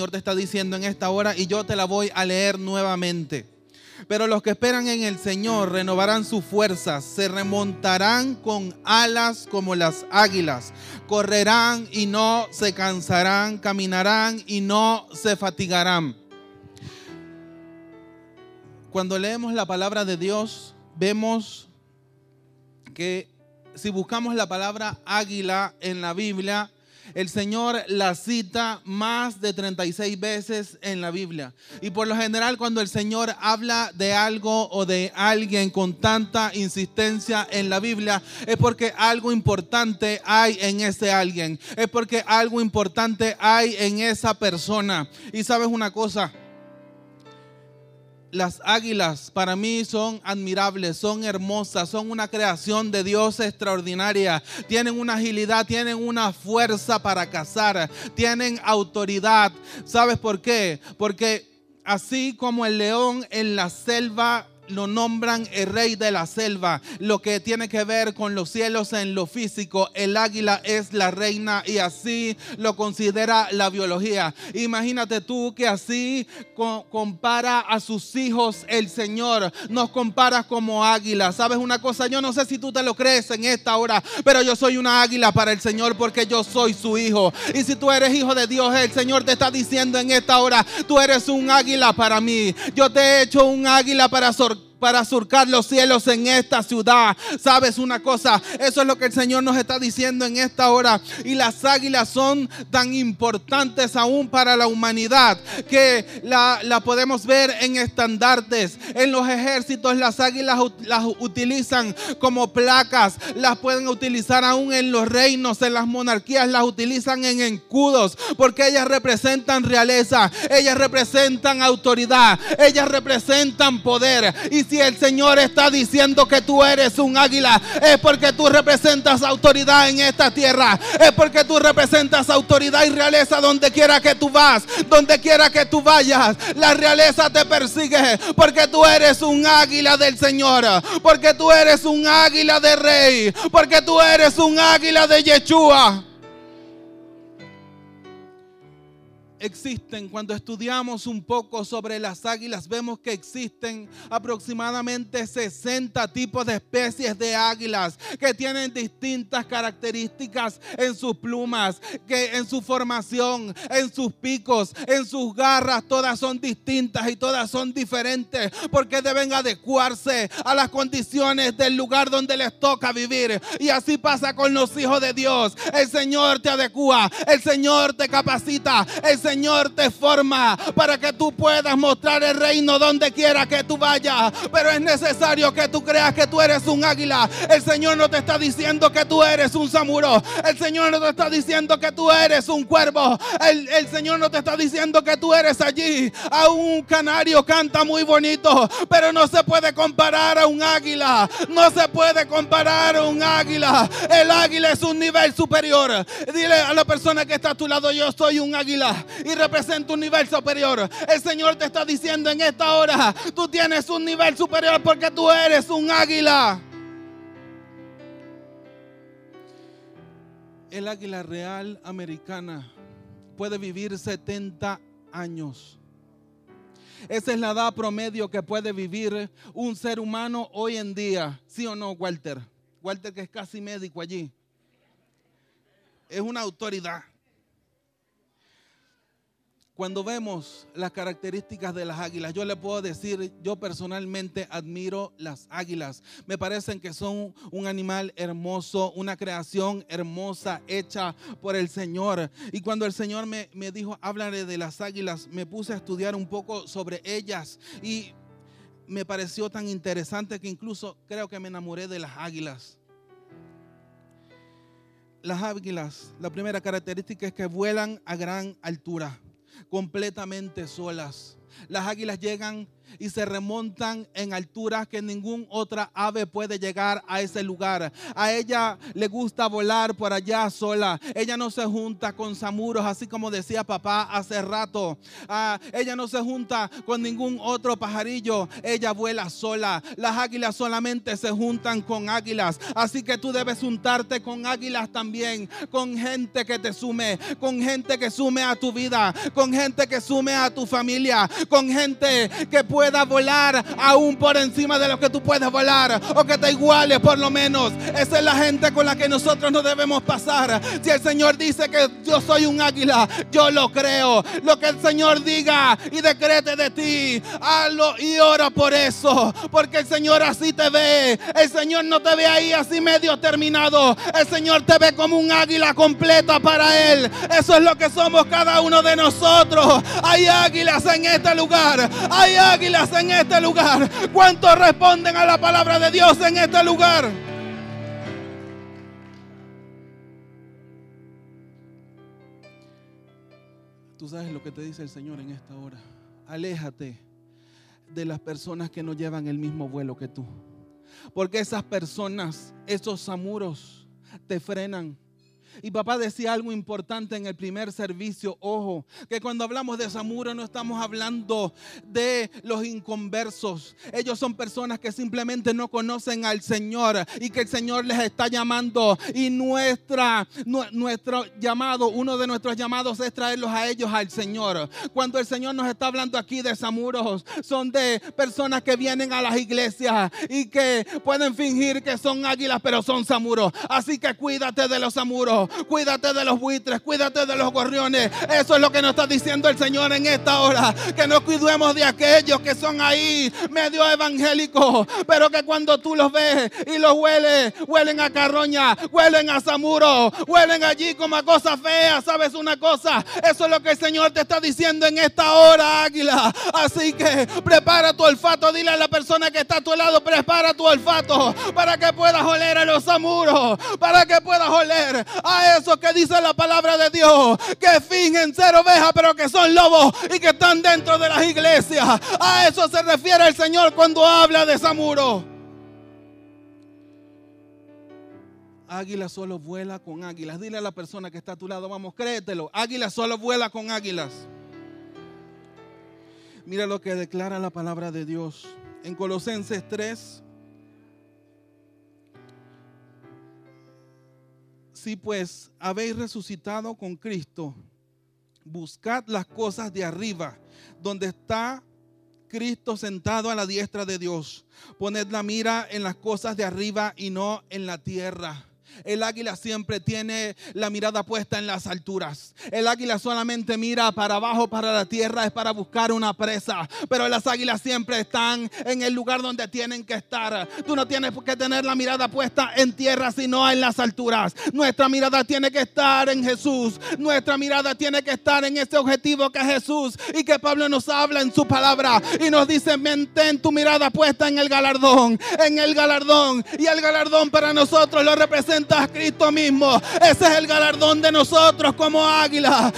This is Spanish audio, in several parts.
Señor te está diciendo en esta hora y yo te la voy a leer nuevamente. Pero los que esperan en el Señor renovarán sus fuerzas, se remontarán con alas como las águilas, correrán y no se cansarán, caminarán y no se fatigarán. Cuando leemos la palabra de Dios, vemos que si buscamos la palabra águila en la Biblia, el Señor la cita más de 36 veces en la Biblia. Y por lo general cuando el Señor habla de algo o de alguien con tanta insistencia en la Biblia, es porque algo importante hay en ese alguien. Es porque algo importante hay en esa persona. Y sabes una cosa, las águilas para mí son admirables, son hermosas, son una creación de Dios extraordinaria. Tienen una agilidad, tienen una fuerza para cazar, tienen autoridad. ¿Sabes por qué? Porque así como el león en la selva lo nombran el rey de la selva, lo que tiene que ver con los cielos en lo físico. El águila es la reina y así lo considera la biología. Imagínate tú que así compara a sus hijos el Señor, nos compara como águila. ¿Sabes una cosa? Yo no sé si tú te lo crees en esta hora, pero yo soy una águila para el Señor porque yo soy su hijo. Y si tú eres hijo de Dios, el Señor te está diciendo en esta hora, tú eres un águila para mí. Yo te he hecho un águila para sorprender para surcar los cielos en esta ciudad. ¿Sabes una cosa? Eso es lo que el Señor nos está diciendo en esta hora. Y las águilas son tan importantes aún para la humanidad que la, podemos ver en estandartes. En los ejércitos las águilas las utilizan como placas. Las pueden utilizar aún en los reinos, en las monarquías. Las utilizan en escudos porque ellas representan realeza. Ellas representan autoridad. Ellas representan poder. Y si el Señor está diciendo que tú eres un águila, es porque tú representas autoridad en esta tierra. Es porque tú representas autoridad y realeza donde quiera que tú vas, donde quiera que tú vayas. La realeza te persigue porque tú eres un águila del Señor, porque tú eres un águila de rey, porque tú eres un águila de Yeshua. Existen. Cuando estudiamos un poco sobre las águilas, vemos que existen aproximadamente 60 tipos de especies de águilas que tienen distintas características en sus plumas, que en su formación, en sus picos, en sus garras, todas son distintas y todas son diferentes porque deben adecuarse a las condiciones del lugar donde les toca vivir. Y así pasa con los hijos de Dios. El Señor te adecua, el Señor te capacita, el Señor te forma para que tú puedas mostrar el reino donde quiera que tú vayas. Pero es necesario que tú creas que tú eres un águila. El Señor no te está diciendo que tú eres un samuro. El Señor no te está diciendo que tú eres un cuervo. El, el Señor no te está diciendo que tú eres allí. A un canario canta muy bonito, pero no se puede comparar a un águila. No se puede comparar a un águila. El águila es un nivel superior. Dile a la persona que está a tu lado, yo soy un águila y representa un nivel superior. El Señor te está diciendo en esta hora, tú tienes un nivel superior porque tú eres un águila. El águila real americana puede vivir 70 años. Esa es la edad promedio que puede vivir un ser humano hoy en día. ¿Sí o no, Walter? Walter que es casi médico allí. Es una autoridad. Cuando vemos las características de las águilas, yo le puedo decir, yo personalmente admiro las águilas. Me parecen que son un animal hermoso, una creación hermosa hecha por el Señor. Y cuando el Señor me, me dijo, háblale de las águilas, me puse a estudiar un poco sobre ellas y me pareció tan interesante que incluso creo que me enamoré de las águilas. Las águilas, la primera característica es que vuelan a gran altura completamente solas. Las águilas llegan y se remontan en alturas que ningún otra ave puede llegar a ese lugar. A ella le gusta volar por allá sola. Ella no se junta con samuros, así como decía papá hace rato. Ah, ella no se junta con ningún otro pajarillo. Ella vuela sola. Las águilas solamente se juntan con águilas. Así que tú debes juntarte con águilas también. Con gente que te sume. Con gente que sume a tu vida. Con gente que sume a tu familia. Con gente que pueda volar aún por encima de lo que tú puedes volar o que te iguale por lo menos. Esa es la gente con la que nosotros no debemos pasar. Si el Señor dice que yo soy un águila, yo lo creo. Lo que el Señor diga y decrete de ti, hazlo y ora por eso, porque el Señor así te ve. El Señor no te ve ahí así medio terminado. El Señor te ve como un águila completa para Él. Eso es lo que somos cada uno de nosotros. Hay águilas en este lugar. Hay águilas en este lugar? ¿Cuántos responden a la palabra de Dios en este lugar? Tú sabes lo que te dice el Señor en esta hora. Aléjate de las personas que no llevan el mismo vuelo que tú. Porque esas personas, esos samuros, te frenan y papá decía algo importante en el primer servicio, ojo, que cuando hablamos de Samuro no estamos hablando de los inconversos. Ellos son personas que simplemente no conocen al Señor y que el Señor les está llamando. Y nuestra, nuestro llamado, uno de nuestros llamados es traerlos a ellos al Señor. Cuando el Señor nos está hablando aquí de Samuros, son de personas que vienen a las iglesias y que pueden fingir que son águilas, pero son Samuros. Así que cuídate de los Samuros cuídate de los buitres, cuídate de los gorriones. Eso es lo que nos está diciendo el Señor en esta hora. Que no cuidemos de aquellos que son ahí medio evangélicos, pero que cuando tú los ves y los hueles, huelen a carroña, huelen a zamuro, huelen allí como a cosas feas. ¿Sabes una cosa? Eso es lo que el Señor te está diciendo en esta hora, águila. Así que prepara tu olfato. Dile a la persona que está a tu lado, prepara tu olfato para que puedas oler a los zamuros, para que puedas oler a eso que dice la palabra de Dios, que fingen ser ovejas, pero que son lobos y que están dentro de las iglesias. A eso se refiere el Señor cuando habla de Samuro. Águila solo vuela con águilas. Dile a la persona que está a tu lado, vamos, créetelo. Águila solo vuela con águilas. Mira lo que declara la palabra de Dios en Colosenses 3, Si pues habéis resucitado con Cristo, buscad las cosas de arriba, donde está Cristo sentado a la diestra de Dios. Poned la mira en las cosas de arriba y no en la tierra el águila siempre tiene la mirada puesta en las alturas. El águila solamente mira para abajo, para la tierra, es para buscar una presa. Pero las águilas siempre están en el lugar donde tienen que estar. Tú no tienes que tener la mirada puesta en tierra, sino en las alturas. Nuestra mirada tiene que estar en Jesús. Nuestra mirada tiene que estar en ese objetivo que es Jesús y que Pablo nos habla en su palabra y nos dice, mantén tu mirada puesta en el galardón, en el galardón. Y el galardón para nosotros lo representa a Cristo mismo. Ese es el galardón de nosotros como águila.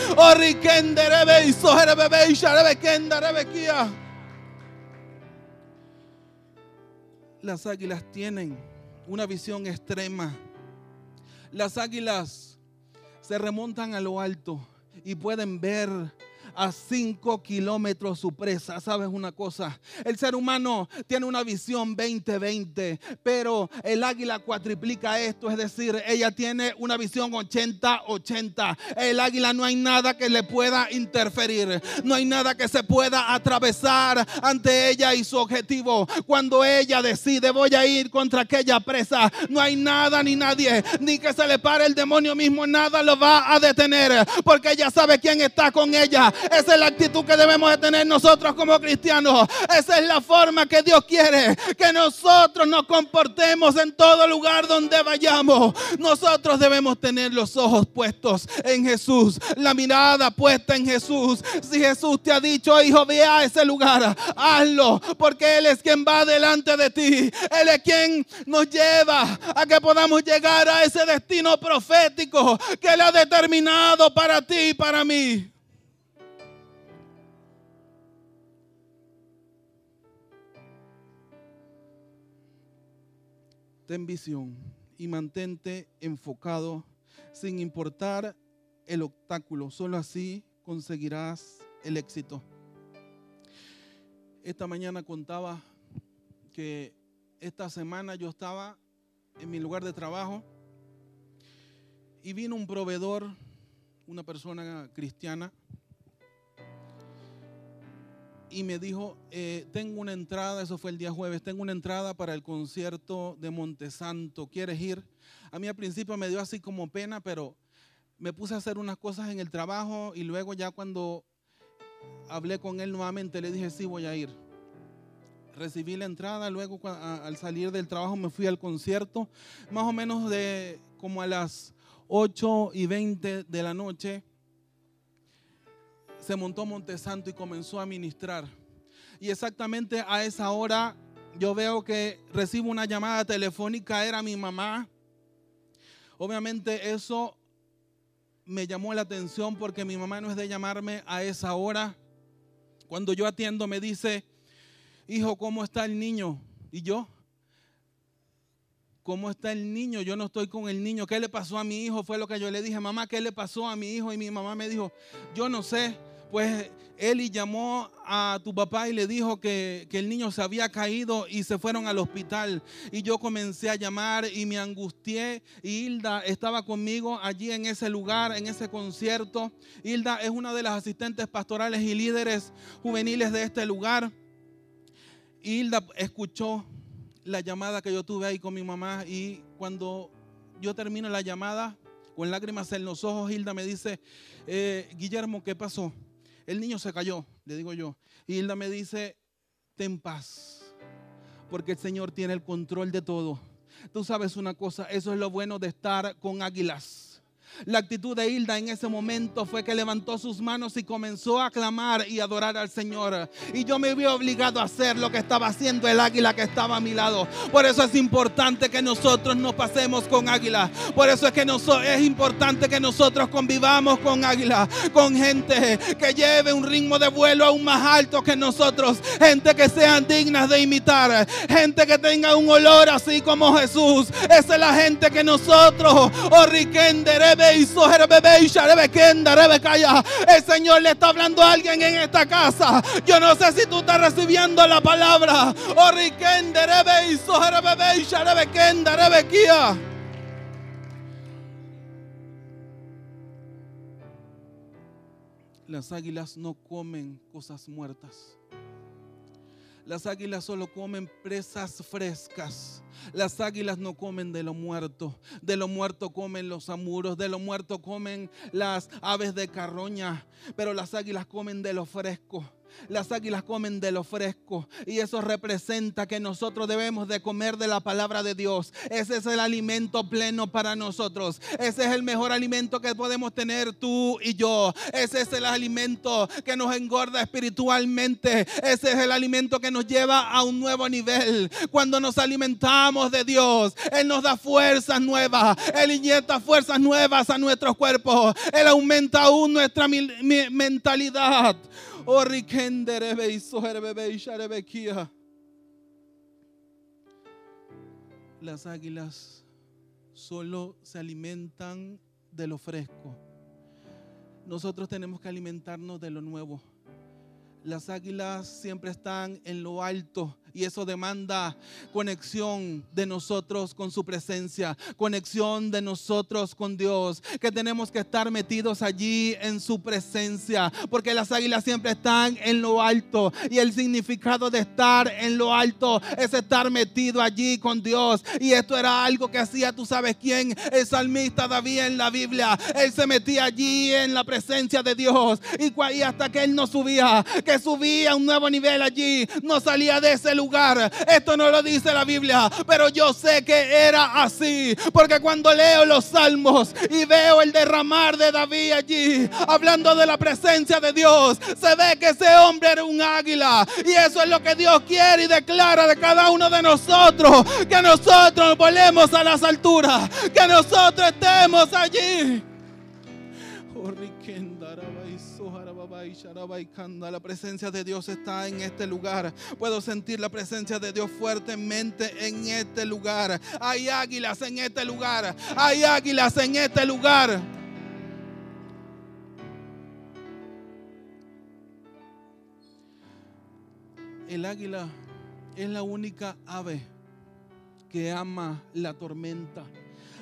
Las águilas tienen una visión extrema. Las águilas se remontan a lo alto y pueden ver a 5 kilómetros su presa. ¿Sabes una cosa? El ser humano tiene una visión 20-20, pero el águila cuatriplica esto, es decir, ella tiene una visión 80-80. El águila no hay nada que le pueda interferir, no hay nada que se pueda atravesar ante ella y su objetivo. Cuando ella decide voy a ir contra aquella presa, no hay nada ni nadie, ni que se le pare el demonio mismo, nada lo va a detener, porque ella sabe quién está con ella. Esa es la actitud que debemos de tener nosotros como cristianos. Esa es la forma que Dios quiere que nosotros nos comportemos en todo lugar donde vayamos. Nosotros debemos tener los ojos puestos en Jesús, la mirada puesta en Jesús. Si Jesús te ha dicho, hijo, ve a ese lugar, hazlo, porque Él es quien va delante de ti. Él es quien nos lleva a que podamos llegar a ese destino profético que Él ha determinado para ti y para mí. Ten visión y mantente enfocado sin importar el obstáculo. Solo así conseguirás el éxito. Esta mañana contaba que esta semana yo estaba en mi lugar de trabajo y vino un proveedor, una persona cristiana, y me dijo, eh, tengo una entrada, eso fue el día jueves, tengo una entrada para el concierto de Montesanto, ¿quieres ir? A mí al principio me dio así como pena, pero me puse a hacer unas cosas en el trabajo y luego ya cuando hablé con él nuevamente le dije, sí, voy a ir. Recibí la entrada, luego al salir del trabajo me fui al concierto, más o menos de como a las 8 y 20 de la noche se montó Montesanto y comenzó a ministrar. Y exactamente a esa hora yo veo que recibo una llamada telefónica, era mi mamá. Obviamente eso me llamó la atención porque mi mamá no es de llamarme a esa hora. Cuando yo atiendo me dice, hijo, ¿cómo está el niño? Y yo, ¿cómo está el niño? Yo no estoy con el niño. ¿Qué le pasó a mi hijo? Fue lo que yo le dije, mamá, ¿qué le pasó a mi hijo? Y mi mamá me dijo, yo no sé pues Eli llamó a tu papá y le dijo que, el niño se había caído y se fueron al hospital. Y yo comencé a llamar y me angustié. Hilda estaba conmigo allí en ese lugar, en ese concierto. Hilda es una de las asistentes pastorales y líderes juveniles de este lugar. Hilda escuchó la llamada que yo tuve ahí con mi mamá y cuando yo termino la llamada, con lágrimas en los ojos, Hilda me dice, eh, Guillermo, ¿qué pasó? El niño se cayó, le digo yo. Y Hilda me dice, ten paz, porque el Señor tiene el control de todo. Tú sabes una cosa, eso es lo bueno de estar con águilas la actitud de Hilda en ese momento fue que levantó sus manos y comenzó a clamar y adorar al Señor. Y yo me vi obligado a hacer lo que estaba haciendo el águila que estaba a mi lado. Por eso es importante que nosotros nos pasemos con águila. Por eso es que es importante que nosotros convivamos con águila, con gente que lleve un ritmo de vuelo aún más alto que nosotros. Gente que sean dignas de imitar. Gente que tenga un olor así como Jesús. Esa es la gente que nosotros, oh el Señor le está hablando a alguien en esta casa. Yo no sé si tú estás recibiendo la palabra. Oh, Las águilas no comen cosas muertas. Las águilas solo comen presas frescas. Las águilas no comen de lo muerto. De lo muerto comen los amuros. De lo muerto comen las aves de carroña. Pero las águilas comen de lo fresco. Las águilas comen de lo fresco y eso representa que nosotros debemos de comer de la palabra de Dios. Ese es el alimento pleno para nosotros. Ese es el mejor alimento que podemos tener tú y yo. Ese es el alimento que nos engorda espiritualmente. Ese es el alimento que nos lleva a un nuevo nivel. Cuando nos alimentamos de Dios, Él nos da fuerzas nuevas. Él inyecta fuerzas nuevas a nuestros cuerpos. Él aumenta aún nuestra mentalidad. Las águilas solo se alimentan de lo fresco. Nosotros tenemos que alimentarnos de lo nuevo. Las águilas siempre están en lo alto y eso demanda conexión de nosotros con su presencia, conexión de nosotros con Dios, que tenemos que estar metidos allí en su presencia, porque las águilas siempre están en lo alto y el significado de estar en lo alto es estar metido allí con Dios. Y esto era algo que hacía, tú sabes quién, el salmista David en la Biblia. Él se metía allí en la presencia de Dios y, hasta que él no subía, que subía a un nuevo nivel allí, no salía de ese lugar lugar. Esto no lo dice la Biblia, pero yo sé que era así. Porque cuando leo los salmos y veo el derramar de David allí, hablando de la presencia de Dios, se ve que ese hombre era un águila. Y eso es lo que Dios quiere y declara de cada uno de nosotros. Que nosotros volemos a las alturas. Que nosotros estemos allí. Oh, La presencia de Dios está en este lugar. Puedo sentir la presencia de Dios fuertemente en este lugar. Hay águilas en este lugar. Hay águilas en este lugar. El águila es la única ave que ama la tormenta.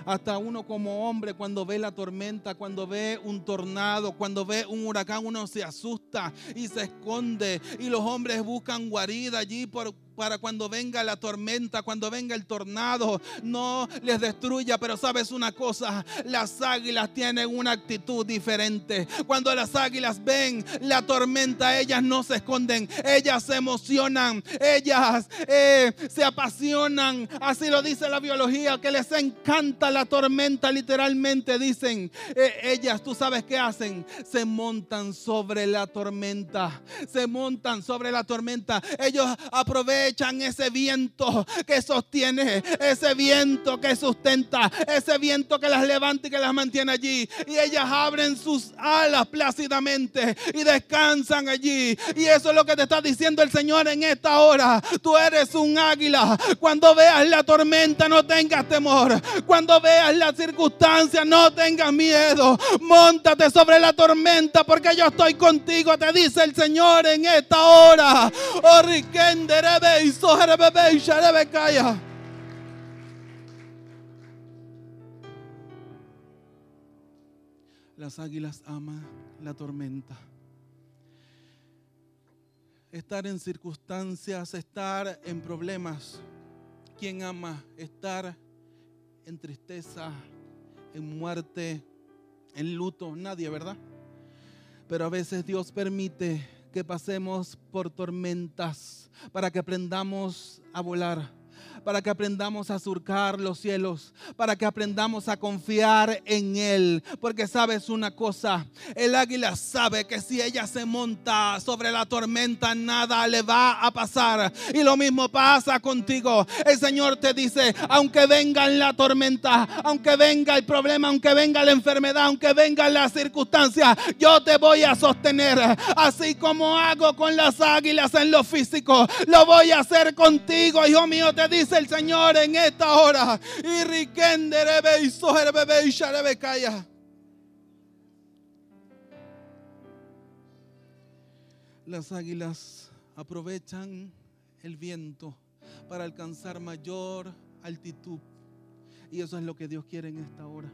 Hasta uno como hombre cuando ve la tormenta, cuando ve un tornado, cuando ve un huracán, uno se asusta y se esconde. Y los hombres buscan guarida allí por, para cuando venga la tormenta, cuando venga el tornado, no les destruya. Pero sabes una cosa, las águilas tienen una actitud diferente. Cuando las águilas ven la tormenta, ellas no se esconden, ellas se emocionan, ellas eh, se apasionan. Así lo dice la biología, que les encanta la tormenta, literalmente dicen. Eh, ellas, tú sabes qué hacen, se montan sobre la tormenta, se montan sobre la tormenta. Ellos aprovechan echan ese viento que sostiene, ese viento que sustenta, ese viento que las levanta y que las mantiene allí. Y ellas abren sus alas plácidamente y descansan allí. Y eso es lo que te está diciendo el Señor en esta hora. Tú eres un águila. Cuando veas la tormenta, no tengas temor. Cuando veas la circunstancia, no tengas miedo. Móntate sobre la tormenta porque yo estoy contigo, te dice el Señor en esta hora. Oh, las águilas aman la tormenta. Estar en circunstancias, estar en problemas. ¿Quién ama estar en tristeza, en muerte, en luto? Nadie, ¿verdad? Pero a veces Dios permite que pasemos por tormentas para que aprendamos a volar para que aprendamos a surcar los cielos, para que aprendamos a confiar en Él. Porque sabes una cosa, el águila sabe que si ella se monta sobre la tormenta, nada le va a pasar. Y lo mismo pasa contigo. El Señor te dice, aunque venga la tormenta, aunque venga el problema, aunque venga la enfermedad, aunque venga la circunstancia, yo te voy a sostener. Así como hago con las águilas en lo físico, lo voy a hacer contigo, hijo mío, dice el Señor en esta hora. Y Las águilas aprovechan el viento para alcanzar mayor altitud. Y eso es lo que Dios quiere en esta hora.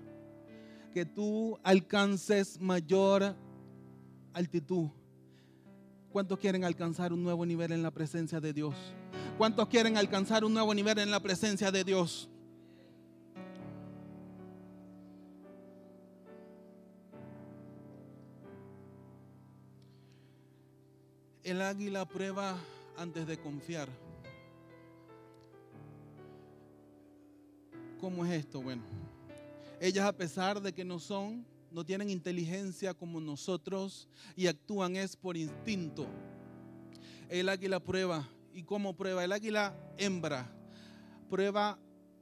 Que tú alcances mayor altitud. ¿Cuántos quieren alcanzar un nuevo nivel en la presencia de Dios? ¿Cuántos quieren alcanzar un nuevo nivel en la presencia de Dios? El águila prueba antes de confiar. ¿Cómo es esto? Bueno, ellas a pesar de que no son, no tienen inteligencia como nosotros y actúan es por instinto. El águila prueba ¿Y cómo prueba? El águila hembra prueba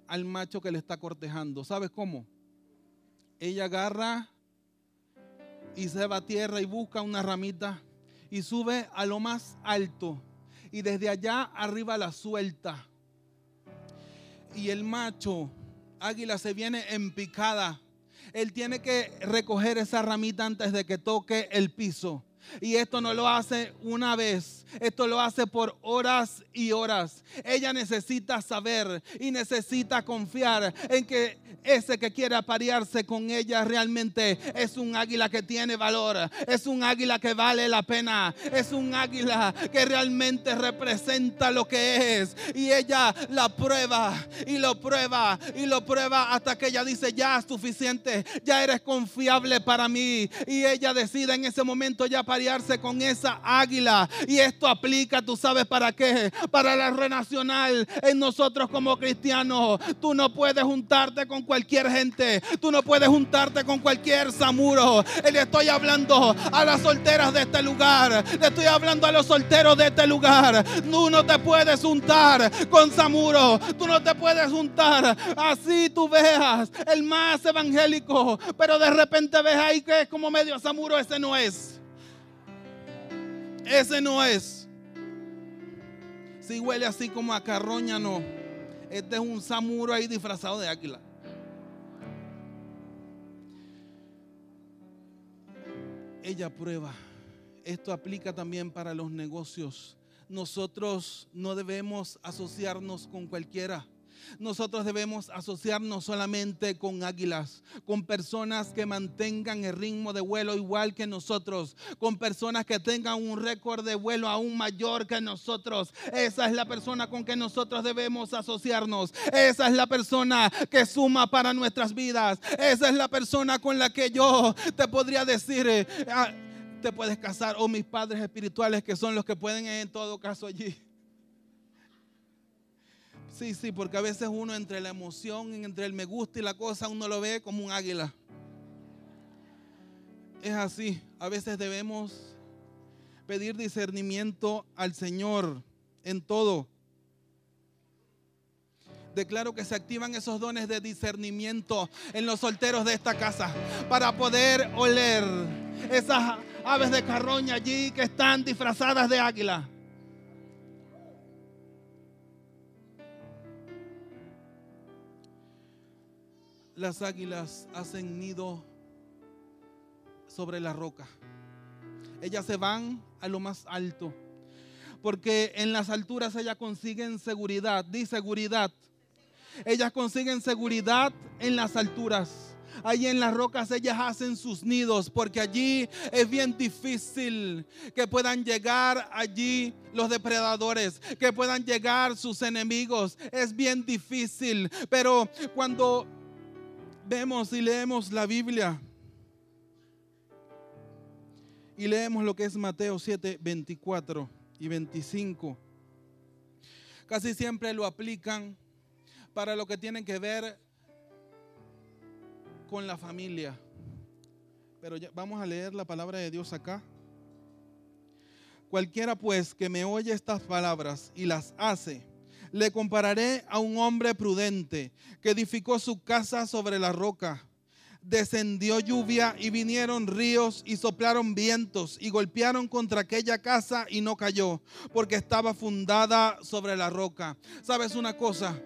al macho que le está cortejando. ¿Sabes cómo? Ella agarra y se va a tierra y busca una ramita y sube a lo más alto y desde allá arriba la suelta. Y el macho águila se viene en picada. Él tiene que recoger esa ramita antes de que toque el piso. Y esto no lo hace una vez, esto lo hace por horas y horas. Ella necesita saber y necesita confiar en que ese que quiere aparearse con ella realmente es un águila que tiene valor, es un águila que vale la pena, es un águila que realmente representa lo que es. Y ella la prueba y lo prueba y lo prueba hasta que ella dice, ya es suficiente, ya eres confiable para mí. Y ella decide en ese momento ya aparearse con esa águila. Y esto aplica, tú sabes para qué, para la renacional en nosotros como cristianos. Tú no puedes juntarte con cualquier gente. Tú no puedes juntarte con cualquier samuro. Le estoy hablando a las solteras de este lugar. Le estoy hablando a los solteros de este lugar. Tú no te puedes juntar con samuro. Tú no te puedes juntar. Así tú veas el más evangélico. Pero de repente ves ahí que es como medio samuro. Ese no es. ese no es. Si huele así como a carroña, no. Este es un samuro ahí disfrazado de águila. Ella prueba. Esto aplica también para los negocios. Nosotros no debemos asociarnos con cualquiera. Nosotros debemos asociarnos solamente con águilas, con personas que mantengan el ritmo de vuelo igual que nosotros, con personas que tengan un récord de vuelo aún mayor que nosotros. Esa es la persona con que nosotros debemos asociarnos. Esa es la persona que suma para nuestras vidas. Esa es la persona con la que yo te podría decir... Ah, te puedes casar o mis padres espirituales que son los que pueden en todo caso allí. Sí, sí, porque a veces uno entre la emoción, entre el me gusta y la cosa, uno lo ve como un águila. Es así. A veces debemos pedir discernimiento al Señor en todo. Declaro que se activan esos dones de discernimiento en los solteros de esta casa para poder oler esas aves de carroña allí que están disfrazadas de águila. Las águilas hacen nido sobre la roca. Ellas se van a lo más alto. Porque en las alturas ellas consiguen seguridad. Di seguridad. Ellas consiguen seguridad en las alturas. Allí en las rocas ellas hacen sus nidos porque allí es bien difícil que puedan llegar allí los depredadores, que puedan llegar sus enemigos. Es bien difícil. Pero cuando vemos y leemos la Biblia y leemos lo que es Mateo 7, 24 y 25, casi siempre lo aplican para lo que tienen que ver con la familia. Pero ya, vamos a leer la palabra de Dios acá. Cualquiera pues que me oye estas palabras y las hace, le compararé a un hombre prudente que edificó su casa sobre la roca. Descendió lluvia y vinieron ríos y soplaron vientos y golpearon contra aquella casa y no cayó porque estaba fundada sobre la roca. ¿Sabes una cosa?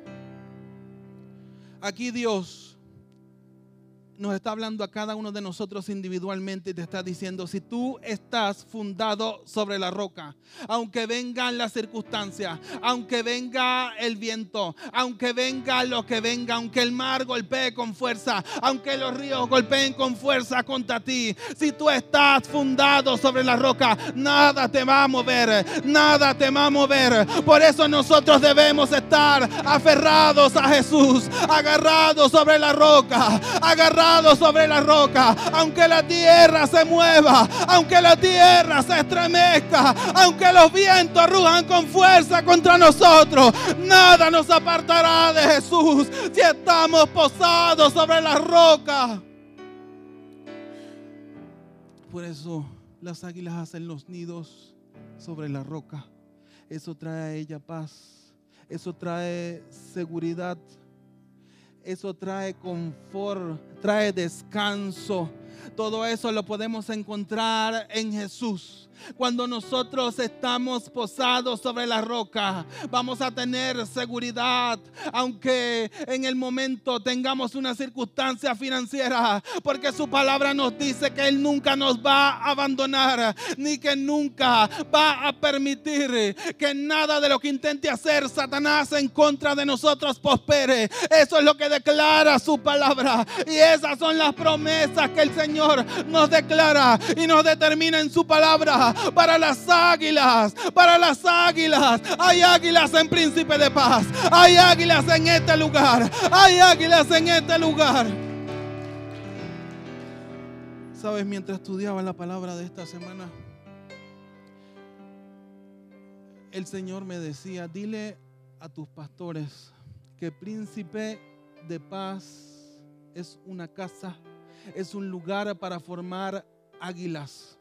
Aquí Dios nos está hablando a cada uno de nosotros individualmente y te está diciendo, si tú estás fundado sobre la roca, aunque vengan las circunstancias, aunque venga el viento, aunque venga lo que venga, aunque el mar golpee con fuerza, aunque los ríos golpeen con fuerza contra ti, si tú estás fundado sobre la roca, nada te va a mover, nada te va a mover. Por eso nosotros debemos estar aferrados a Jesús, agarrados sobre la roca, agarrados sobre la roca, aunque la tierra se mueva, aunque la tierra se estremezca, aunque los vientos rujan con fuerza contra nosotros, nada nos apartará de Jesús si estamos posados sobre la roca. Por eso las águilas hacen los nidos sobre la roca. Eso trae a ella paz. Eso trae seguridad eso trae confort, trae descanso. Todo eso lo podemos encontrar en Jesús. Cuando nosotros estamos posados sobre la roca, vamos a tener seguridad, aunque en el momento tengamos una circunstancia financiera, porque su palabra nos dice que Él nunca nos va a abandonar, ni que nunca va a permitir que nada de lo que intente hacer Satanás en contra de nosotros prospere. Eso es lo que declara su palabra. Y esas son las promesas que el Señor nos declara y nos determina en su palabra para las águilas, para las águilas. Hay águilas en Príncipe de Paz, hay águilas en este lugar, hay águilas en este lugar. Sabes, mientras estudiaba la palabra de esta semana, el Señor me decía, dile a tus pastores que Príncipe de Paz es una casa, es un lugar para formar águilas.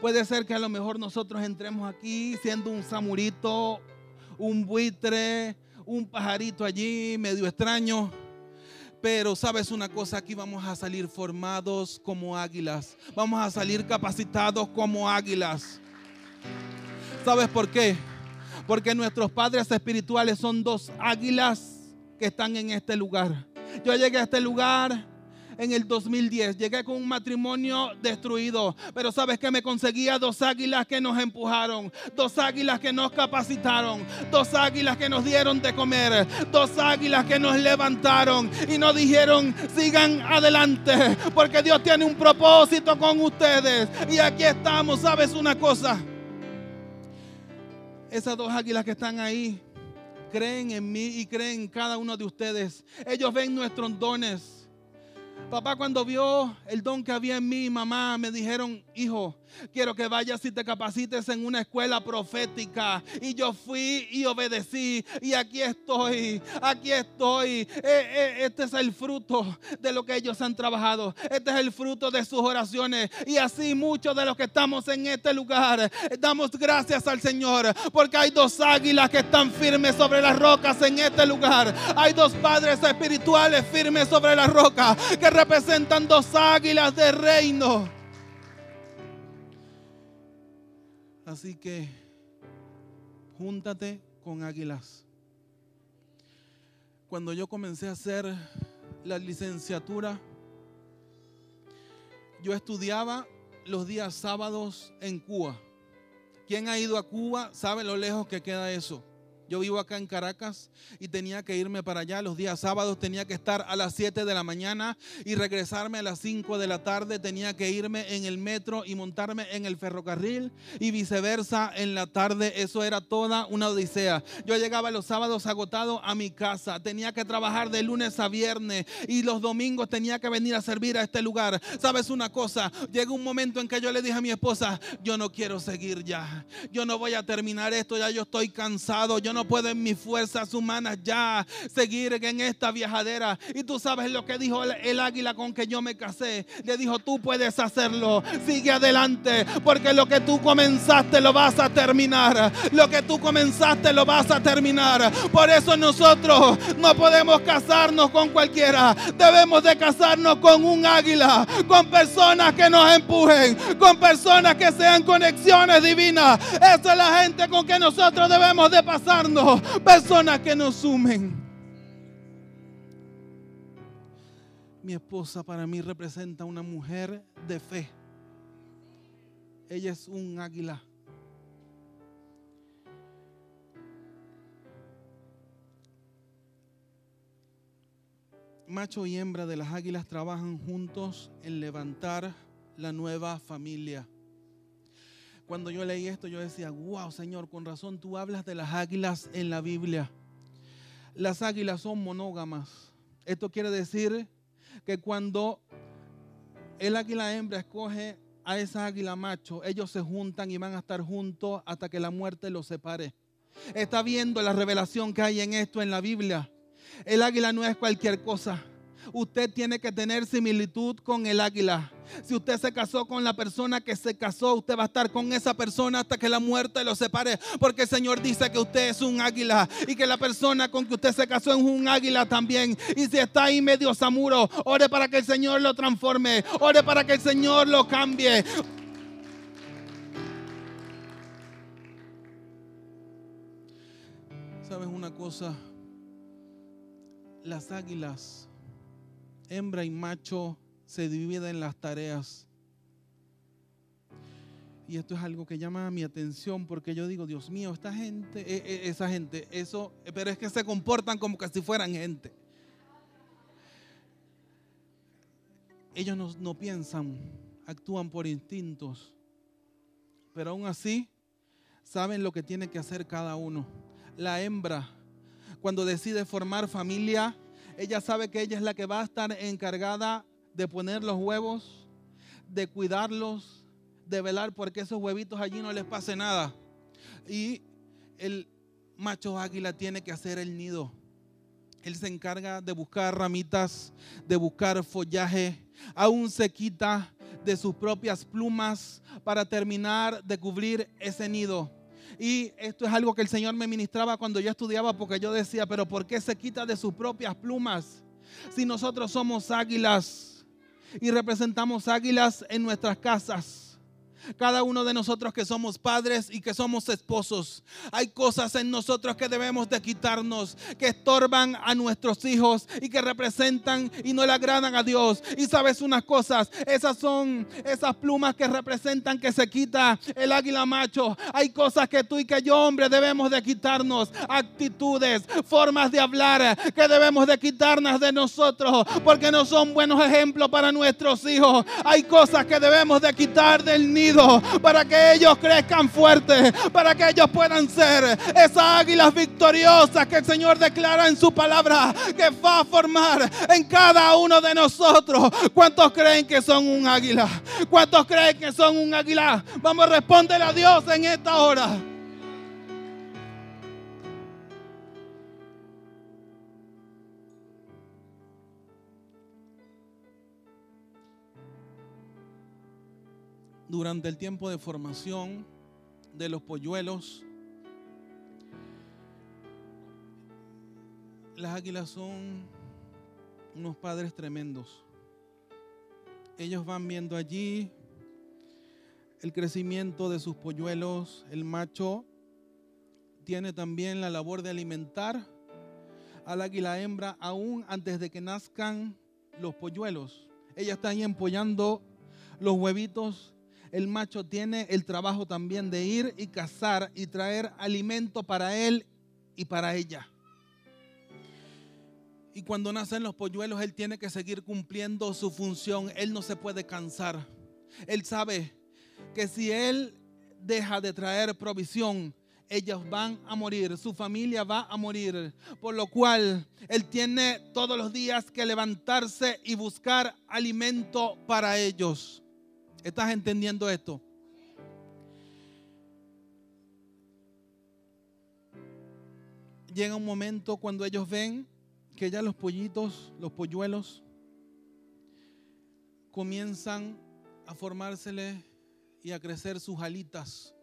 Puede ser que a lo mejor nosotros entremos aquí siendo un samurito, un buitre, un pajarito allí medio extraño. Pero sabes una cosa, aquí vamos a salir formados como águilas. Vamos a salir capacitados como águilas. ¿Sabes por qué? Porque nuestros padres espirituales son dos águilas que están en este lugar. Yo llegué a este lugar en el 2010. Llegué con un matrimonio destruido, pero sabes que me conseguía dos águilas que nos empujaron, dos águilas que nos capacitaron, dos águilas que nos dieron de comer, dos águilas que nos levantaron y nos dijeron, sigan adelante, porque Dios tiene un propósito con ustedes. Y aquí estamos, ¿sabes una cosa? Esas dos águilas que están ahí creen en mí y creen en cada uno de ustedes. Ellos ven nuestros dones. Papá cuando vio el don que había en mí, mamá me dijeron, hijo, quiero que vayas y te capacites en una escuela profética. Y yo fui y obedecí. Y aquí estoy, aquí estoy. Eh, eh, este es el fruto de lo que ellos han trabajado. Este es el fruto de sus oraciones. Y así muchos de los que estamos en este lugar, damos gracias al Señor. Porque hay dos águilas que están firmes sobre las rocas en este lugar. Hay dos padres espirituales firmes sobre la roca que representan dos águilas de reino. Así que júntate con águilas. Cuando yo comencé a hacer la licenciatura, yo estudiaba los días sábados en Cuba. ¿Quién ha ido a Cuba sabe lo lejos que queda eso? Yo vivo acá en Caracas y tenía que irme para allá. Los días sábados tenía que estar a las 7 de la mañana y regresarme a las 5 de la tarde. Tenía que irme en el metro y montarme en el ferrocarril y viceversa en la tarde. Eso era toda una odisea. Yo llegaba los sábados agotado a mi casa. Tenía que trabajar de lunes a viernes y los domingos tenía que venir a servir a este lugar. ¿Sabes una cosa? Llegó un momento en que yo le dije a mi esposa, yo no quiero seguir ya. Yo no voy a terminar esto. Ya yo estoy cansado. Yo no no puedo en mis fuerzas humanas ya seguir en esta viajadera. Y tú sabes lo que dijo el, águila con que yo me casé. Le dijo, tú puedes hacerlo. Sigue adelante. Porque lo que tú comenzaste lo vas a terminar. Lo que tú comenzaste lo vas a terminar. Por eso nosotros no podemos casarnos con cualquiera. Debemos de casarnos con un águila. Con personas que nos empujen. Con personas que sean conexiones divinas. Esa es la gente con que nosotros debemos de personas que nos sumen. Mi esposa para mí representa una mujer de fe. Ella es un águila. Macho y hembra de las águilas trabajan juntos en levantar la nueva familia. Cuando yo leí esto, yo decía, wow, Señor, con razón tú hablas de las águilas en la Biblia. Las águilas son monógamas. Esto quiere decir que cuando el águila hembra escoge a esa águila macho, ellos se juntan y van a estar juntos hasta que la muerte los separe. Está viendo la revelación que hay en esto en la Biblia. El águila no es cualquier cosa usted tiene que tener similitud con el águila. Si usted se casó con la persona que se casó, usted va a estar con esa persona hasta que la muerte lo separe. Porque el Señor dice que usted es un águila y que la persona con que usted se casó es un águila también. Y si está ahí medio samuro, ore para que el Señor lo transforme. Ore para que el Señor lo cambie. ¿Sabes una cosa? Las águilas hembra y macho se dividen las tareas. Y esto es algo que llama mi atención porque yo digo, Dios mío, esta gente, e, e, esa gente, eso, pero es que se comportan como que si fueran gente. Ellos no, no piensan, actúan por instintos, pero aún así saben lo que tiene que hacer cada uno. La hembra, cuando decide formar familia, ella sabe que ella es la que va a estar encargada de poner los huevos, de cuidarlos, de velar porque esos huevitos allí no les pase nada. Y el macho águila tiene que hacer el nido. Él se encarga de buscar ramitas, de buscar follaje. Aún se quita de sus propias plumas para terminar de cubrir ese nido. Y esto es algo que el Señor me ministraba cuando yo estudiaba porque yo decía, pero ¿por qué se quita de sus propias plumas? Si nosotros somos águilas y representamos águilas en nuestras casas. Cada uno de nosotros que somos padres y que somos esposos, hay cosas en nosotros que debemos de quitarnos, que estorban a nuestros hijos y que representan y no le agradan a Dios. Y sabes unas cosas, esas son esas plumas que representan que se quita el águila macho. Hay cosas que tú y que yo, hombre, debemos de quitarnos, actitudes, formas de hablar que debemos de quitarnos de nosotros, porque no son buenos ejemplos para nuestros hijos. Hay cosas que debemos de quitar del para que ellos crezcan fuertes, para que ellos puedan ser esas águilas victoriosas que el Señor declara en su palabra que va a formar en cada uno de nosotros. ¿Cuántos creen que son un águila? ¿Cuántos creen que son un águila? Vamos a responder a Dios en esta hora. Durante el tiempo de formación de los polluelos. Las águilas son unos padres tremendos. Ellos van viendo allí el crecimiento de sus polluelos. El macho tiene también la labor de alimentar al águila hembra aún antes de que nazcan los polluelos. Ella está ahí empollando los huevitos el macho tiene el trabajo también de ir y cazar y traer alimento para él y para ella. Y cuando nacen los polluelos, él tiene que seguir cumpliendo su función. Él no se puede cansar. Él sabe que si él deja de traer provisión, ellos van a morir, su familia va a morir. Por lo cual él tiene todos los días que levantarse y buscar alimento para ellos. ¿Estás entendiendo esto? Llega un momento cuando ellos ven que ya los pollitos, los polluelos, comienzan a formársele y a crecer sus alitas.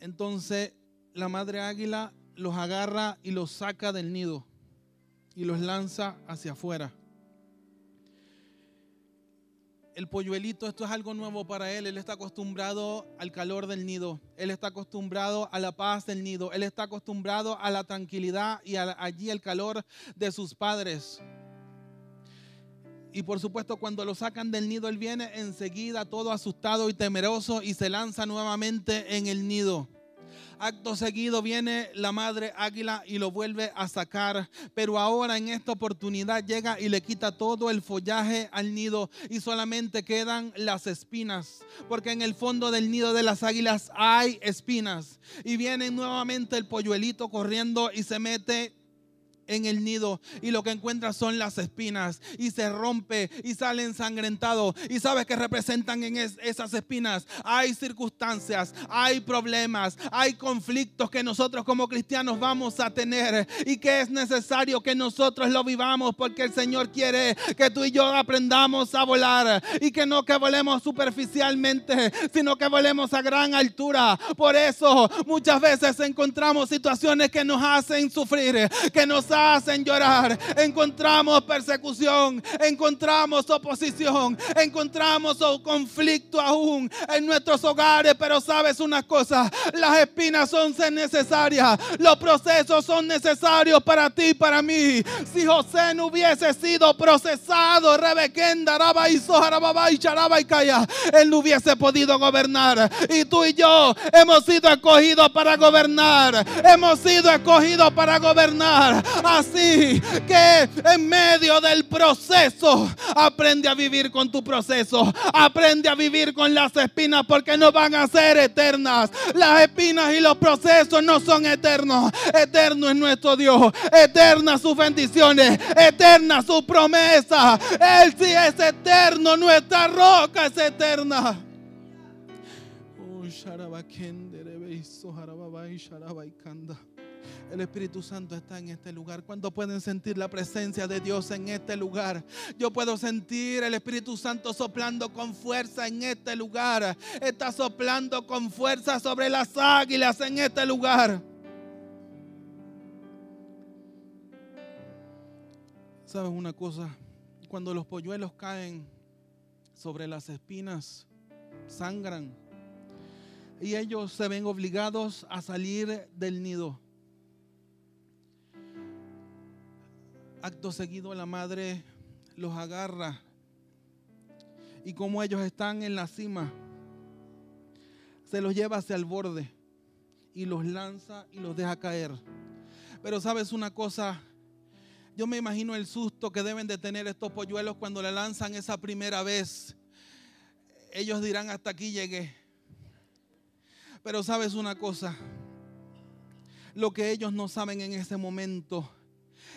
Entonces la madre águila los agarra y los saca del nido y los lanza hacia afuera el polluelito, esto es algo nuevo para él. Él está acostumbrado al calor del nido. Él está acostumbrado a la paz del nido. Él está acostumbrado a la tranquilidad y allí el calor de sus padres. Y por supuesto, cuando lo sacan del nido, él viene enseguida todo asustado y temeroso y se lanza nuevamente en el nido. Acto seguido viene la madre águila y lo vuelve a sacar. Pero ahora en esta oportunidad llega y le quita todo el follaje al nido y solamente quedan las espinas. Porque en el fondo del nido de las águilas hay espinas. Y viene nuevamente el polluelito corriendo y se mete en el nido y lo que encuentra son las espinas y se rompe y sale ensangrentado. Y sabes que representan en esas espinas. Hay circunstancias hay problemas hay conflictos que nosotros como cristianos vamos a tener y que es necesario que nosotros lo vivamos porque el Señor quiere que tú y yo aprendamos a volar y que no que volemos superficialmente sino que volemos a gran altura. Por eso muchas veces encontramos situaciones que nos hacen sufrir que nos hacen llorar. Encontramos persecución, encontramos oposición, encontramos conflicto aún en nuestros hogares. Pero sabes una cosa, las espinas son necesarias, los procesos son necesarios para ti y para mí. Si José no hubiese sido procesado, él no hubiese podido gobernar. Y tú y yo hemos sido escogidos para gobernar. Hemos sido escogidos para gobernar. Así que en medio del proceso, aprende a vivir con tu proceso. Aprende a vivir con las espinas porque no van a ser eternas. Las espinas y los procesos no son eternos. Eterno es nuestro Dios. Eternas sus bendiciones. Eterna su promesa. Él sí es eterno. Nuestra roca es eterna. El Espíritu Santo está en este lugar. ¿Cuándo pueden sentir la presencia de Dios en este lugar? Yo puedo sentir el Espíritu Santo soplando con fuerza en este lugar. Está soplando con fuerza sobre las águilas en este lugar. ¿Sabes una cosa? Cuando los polluelos caen sobre las espinas, sangran. Y ellos se ven obligados a salir del nido. Acto seguido la madre los agarra y como ellos están en la cima, se los lleva hacia el borde y los lanza y los deja caer. Pero sabes una cosa, yo me imagino el susto que deben de tener estos polluelos cuando le lanzan esa primera vez. Ellos dirán, hasta aquí llegué. Pero sabes una cosa, lo que ellos no saben en ese momento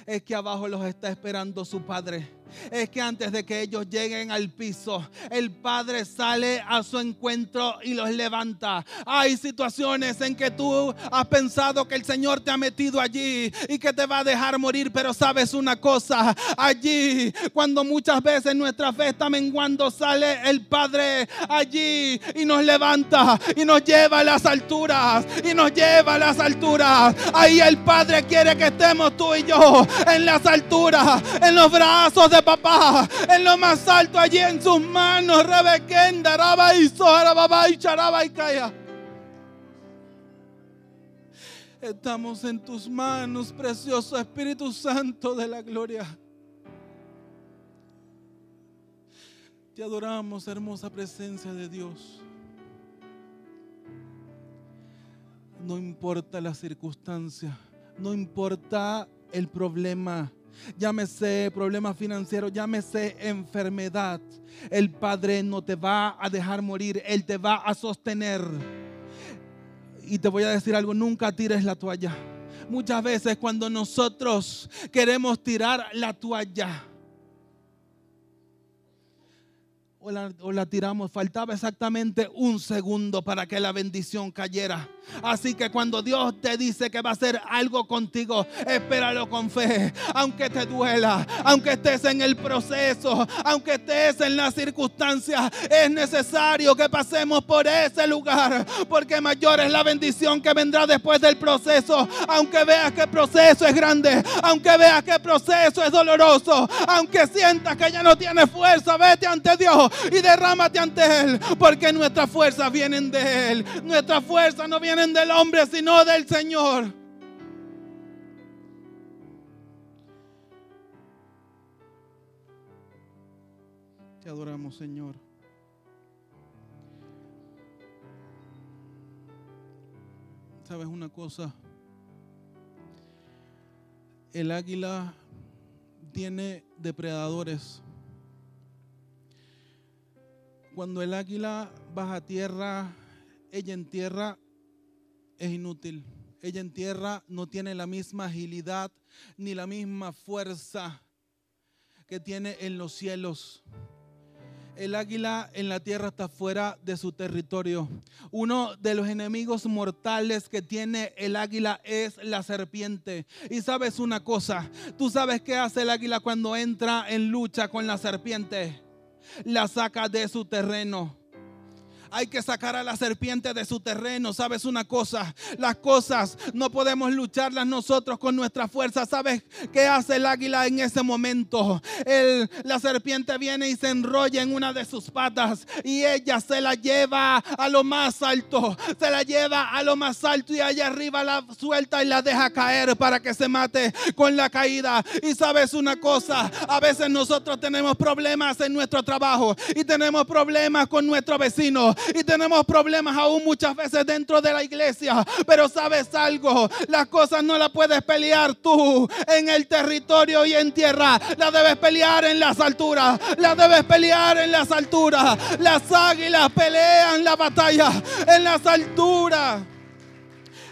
es que abajo los está esperando su Padre es que antes de que ellos lleguen al piso, el Padre sale a su encuentro y los levanta. Hay situaciones en que tú has pensado que el Señor te ha metido allí y que te va a dejar morir, pero sabes una cosa, allí cuando muchas veces nuestra fe está menguando, sale el Padre allí y nos levanta y nos lleva a las alturas y nos lleva a las alturas. Ahí el Padre quiere que estemos tú y yo en las alturas, en los brazos de papá, en lo más alto, allí en sus manos, Rebequenda, Raba y Baba y Charaba y Kaya. Estamos en tus manos, precioso Espíritu Santo de la gloria. Te adoramos, hermosa presencia de Dios. No importa la circunstancia, no importa el problema llámese problema financiero, llámese enfermedad, el Padre no te va a dejar morir, Él te va a sostener. Y te voy a decir algo, nunca tires la toalla. Muchas veces cuando nosotros queremos tirar la toalla, o la, o la, tiramos. Faltaba exactamente un segundo para que la bendición cayera. Así que cuando Dios te dice que va a hacer algo contigo, espéralo con fe. Aunque te duela, aunque estés en el proceso, aunque estés en las circunstancias, es necesario que pasemos por ese lugar. Porque mayor es la bendición que vendrá después del proceso. Aunque veas que el proceso es grande, aunque veas que el proceso es doloroso, aunque sientas que ya no tienes fuerza, vete ante Dios y derrámate ante Él. Porque nuestras fuerzas vienen de Él. Nuestras fuerzas no vienen del hombre, sino del Señor. Te adoramos, Señor. ¿Sabes una cosa? El águila tiene depredadores. Cuando el águila baja tierra, ella en tierra es inútil. Ella en tierra no tiene la misma agilidad ni la misma fuerza que tiene en los cielos. El águila en la tierra está fuera de su territorio. Uno de los enemigos mortales que tiene el águila es la serpiente. Y sabes una cosa, tú sabes qué hace el águila cuando entra en lucha con la serpiente. La saca de su terreno hay que sacar a la serpiente de su terreno. ¿Sabes una cosa? Las cosas no podemos lucharlas nosotros con nuestra fuerza. ¿Sabes qué hace el águila en ese momento? la serpiente viene y se enrolla en una de sus patas y ella se la lleva a lo más alto. Se la lleva a lo más alto y allá arriba la suelta y la deja caer para que se mate con la caída. Y sabes una cosa, a veces nosotros tenemos problemas en nuestro trabajo y tenemos problemas con nuestro vecino y tenemos problemas aún muchas veces dentro de la iglesia. Pero sabes algo, las cosas no las puedes pelear tú en el territorio y en tierra. Las debes pelear en las alturas. Las debes pelear en las alturas. Las águilas pelean la batalla en las alturas.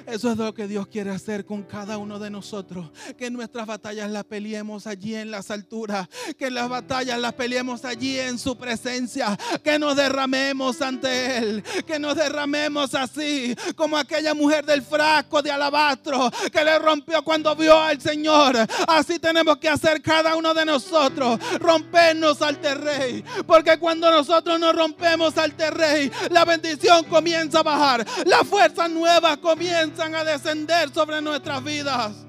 Eso es lo que Dios quiere hacer con cada uno de nosotros. Que nuestras batallas las peleemos allí en las alturas. Que las batallas las peleemos allí en su presencia. Que nos derramemos ante Él. Que nos derramemos así como aquella mujer del frasco de alabastro que le rompió cuando vio al Señor. Así tenemos que hacer cada uno de nosotros. Rompernos al rey. Porque cuando nosotros nos rompemos al rey, la bendición comienza a bajar. La fuerza nueva comienza a descender sobre nuestras vidas.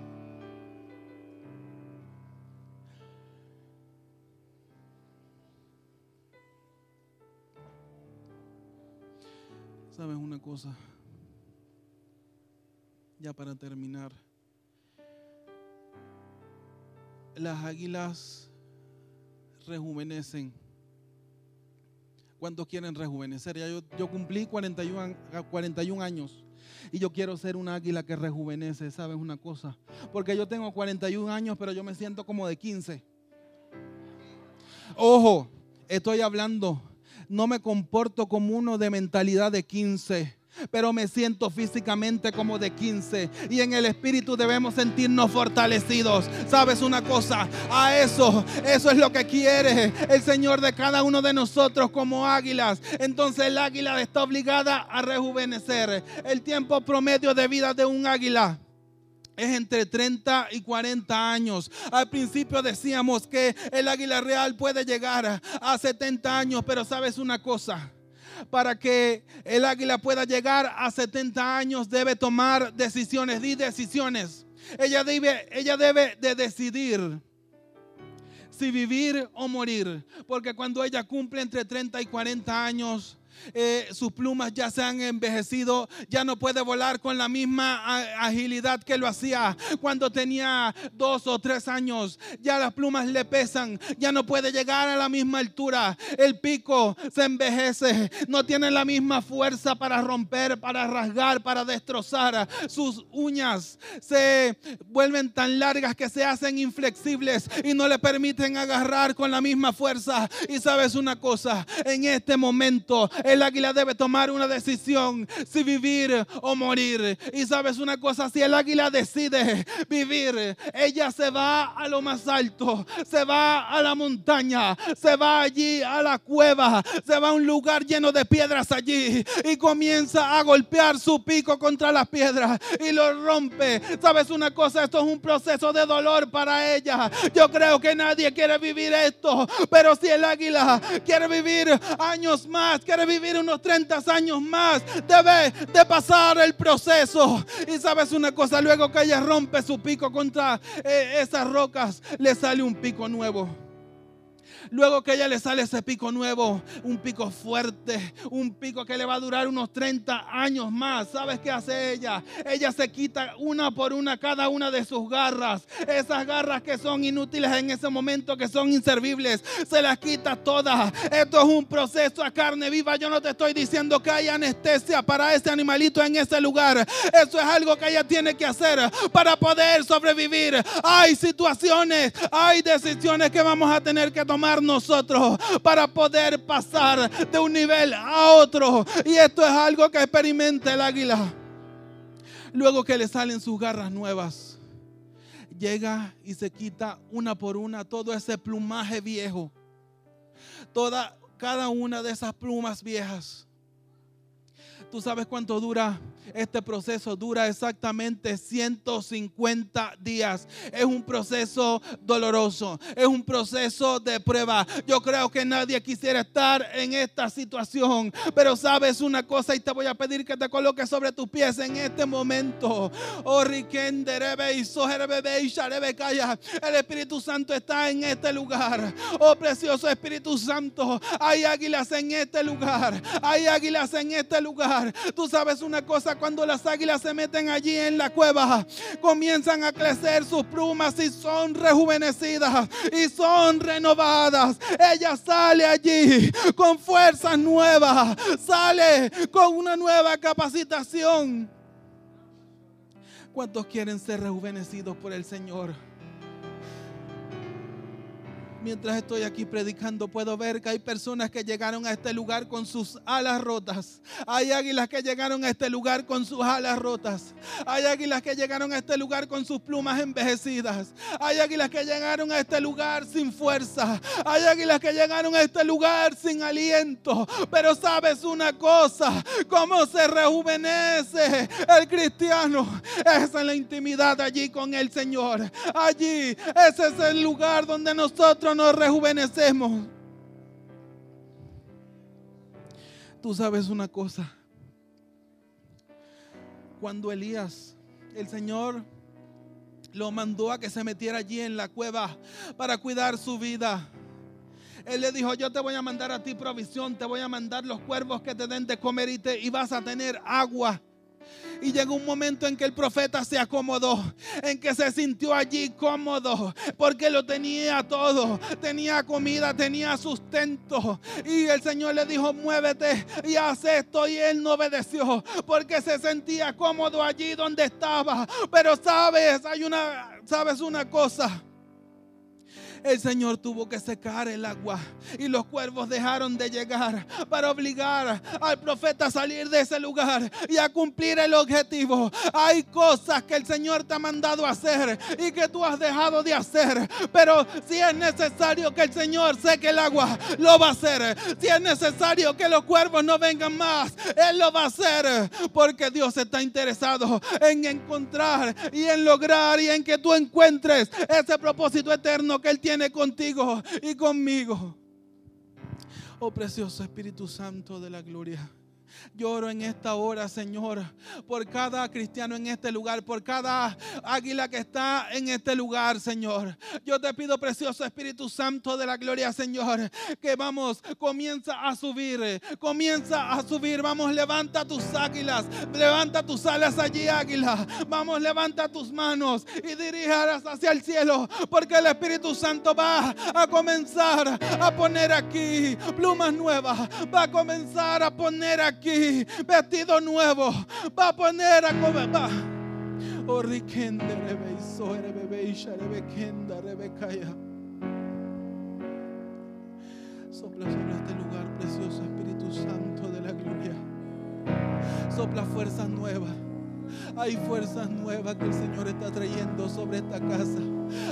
¿Sabes una cosa? Ya para terminar. Las águilas rejuvenecen. ¿Cuántos quieren rejuvenecer? Ya yo, yo cumplí 41, 41 años y yo quiero ser un águila que rejuvenece, ¿sabes una cosa? Porque yo tengo 41 años, pero yo me siento como de 15. Ojo, estoy hablando, no me comporto como uno de mentalidad de 15 pero me siento físicamente como de 15 y en el espíritu debemos sentirnos fortalecidos. ¿Sabes una cosa? A eso, eso es lo que quiere el Señor de cada uno de nosotros como águilas. Entonces el águila está obligada a rejuvenecer. El tiempo promedio de vida de un águila es entre 30 y 40 años. Al principio decíamos que el águila real puede llegar a 70 años, pero sabes una cosa, para que el águila pueda llegar a 70 años debe tomar decisiones, di decisiones. Ella debe, ella debe de decidir si vivir o morir, porque cuando ella cumple entre 30 y 40 años, eh, sus plumas ya se han envejecido, ya no puede volar con la misma agilidad que lo hacía cuando tenía dos o tres años. Ya las plumas le pesan, ya no puede llegar a la misma altura. El pico se envejece, no tiene la misma fuerza para romper, para rasgar, para destrozar. Sus uñas se vuelven tan largas que se hacen inflexibles y no le permiten agarrar con la misma fuerza. Y sabes una cosa, en este momento el águila debe tomar una decisión si vivir o morir. Y sabes una cosa, si el águila decide vivir, ella se va a lo más alto, se va a la montaña, se va allí a la cueva, se va a un lugar lleno de piedras allí y comienza a golpear su pico contra las piedras y lo rompe. Sabes una cosa, esto es un proceso de dolor para ella. Yo creo que nadie quiere vivir esto, pero si el águila quiere vivir años más, quiere vivir vivir unos 30 años más, debe de pasar el proceso. Y sabes una cosa, luego que ella rompe su pico contra eh, esas rocas, le sale un pico nuevo. Luego que ella le sale ese pico nuevo, un pico fuerte, un pico que le va a durar unos 30 años más. ¿Sabes qué hace ella? Ella se quita una por una cada una de sus garras. Esas garras que son inútiles en ese momento, que son inservibles, se las quita todas. Esto es un proceso a carne viva. Yo no te estoy diciendo que hay anestesia para ese animalito en ese lugar. Eso es algo que ella tiene que hacer para poder sobrevivir. Hay situaciones, hay decisiones que vamos a tener que tomar nosotros para poder pasar de un nivel a otro. Y esto es algo que experimenta el águila. Luego que le salen sus garras nuevas, llega y se quita una por una todo ese plumaje viejo. Toda, cada una de esas plumas viejas. ¿Tú sabes cuánto dura este proceso dura exactamente 150 días. Es un proceso doloroso, es un proceso de prueba. Yo creo que nadie quisiera estar en esta situación, pero sabes una cosa y te voy a pedir que te coloques sobre tus pies en este momento. Oh, El Espíritu Santo está en este lugar. Oh, precioso Espíritu Santo, hay águilas en este lugar. Hay águilas en este lugar. Tú sabes una cosa cuando las águilas se meten allí en la cueva, comienzan a crecer sus plumas y son rejuvenecidas y son renovadas. Ella sale allí con fuerzas nuevas, sale con una nueva capacitación. ¿Cuántos quieren ser rejuvenecidos por el Señor? Mientras estoy aquí predicando, puedo ver que hay personas que llegaron a este lugar con sus alas rotas. Hay águilas que llegaron a este lugar con sus alas rotas. Hay águilas que llegaron a este lugar con sus plumas envejecidas. Hay águilas que llegaron a este lugar sin fuerza. Hay águilas que llegaron a este lugar sin aliento. Pero sabes una cosa, cómo se rejuvenece el cristiano. Es en la intimidad allí con el Señor. Allí, ese es el lugar donde nosotros nos rejuvenecemos. Tú sabes una cosa. Cuando Elías, el Señor, lo mandó a que se metiera allí en la cueva para cuidar su vida. Él le dijo, yo te voy a mandar a ti provisión, te voy a mandar los cuervos que te den de comer y, te, y vas a tener agua. Y llegó un momento en que el profeta se acomodó, en que se sintió allí cómodo, porque lo tenía todo. Tenía comida, tenía sustento. Y el Señor le dijo, muévete y haz esto. Y él no obedeció, porque se sentía cómodo allí donde estaba. Pero sabes, hay una, sabes una cosa el Señor tuvo que secar el agua y los cuervos dejaron de llegar para obligar al profeta a salir de ese lugar y a cumplir el objetivo. Hay cosas que el Señor te ha mandado a hacer y que tú has dejado de hacer, pero si es necesario que el Señor seque el agua, lo va a hacer. Si es necesario que los cuervos no vengan más, Él lo va a hacer, porque Dios está interesado en encontrar y en lograr y en que tú encuentres ese propósito eterno que Él tiene contigo y conmigo. Oh precioso Espíritu Santo de la gloria. Lloro en esta hora, Señor, por cada cristiano en este lugar, por cada águila que está en este lugar, Señor. Yo te pido, precioso Espíritu Santo de la gloria, Señor, que vamos, comienza a subir, comienza a subir. Vamos, levanta tus águilas, levanta tus alas allí, águila. Vamos, levanta tus manos y diríjalas hacia el cielo, porque el Espíritu Santo va a comenzar a poner aquí plumas nuevas, va a comenzar a poner aquí vestido nuevo, va a poner a comer. Va. Oh, Sopla sobre este lugar, precioso Espíritu Santo de la gloria. Sopla fuerzas nuevas. Hay fuerzas nuevas que el Señor está trayendo sobre esta casa.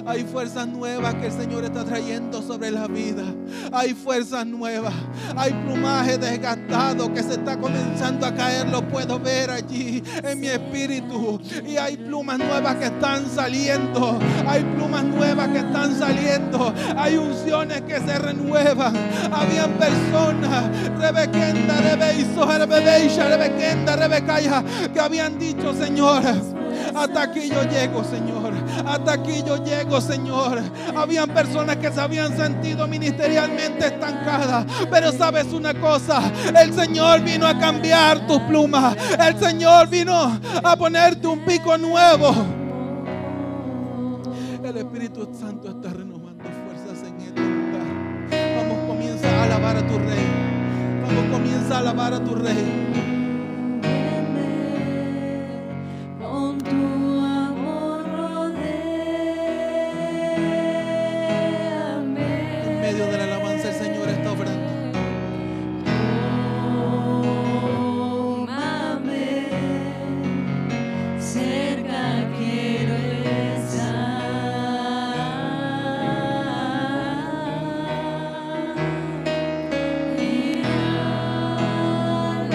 Hay fuerzas nuevas que el Señor está trayendo sobre la vida. Hay fuerzas nuevas. Hay plumaje desgastado que se está comenzando a caer. Lo puedo ver allí en mi espíritu. Y hay plumas nuevas que están saliendo. Hay plumas nuevas que están saliendo. Hay unciones que se renuevan. Habían personas, Rebequenda, Rebeisha, Rebequenda, Rebecaya, que habían dicho, Señor, hasta aquí yo llego, Señor. Hasta aquí yo llego, Señor. Habían personas que se habían sentido ministerialmente estancadas. Pero sabes una cosa, el Señor vino a cambiar tus plumas. El Señor vino a ponerte un pico nuevo. El Espíritu Santo está renovando fuerzas en este lugar. Vamos, comienza a alabar a tu rey. Vamos, comienza a alabar a tu rey.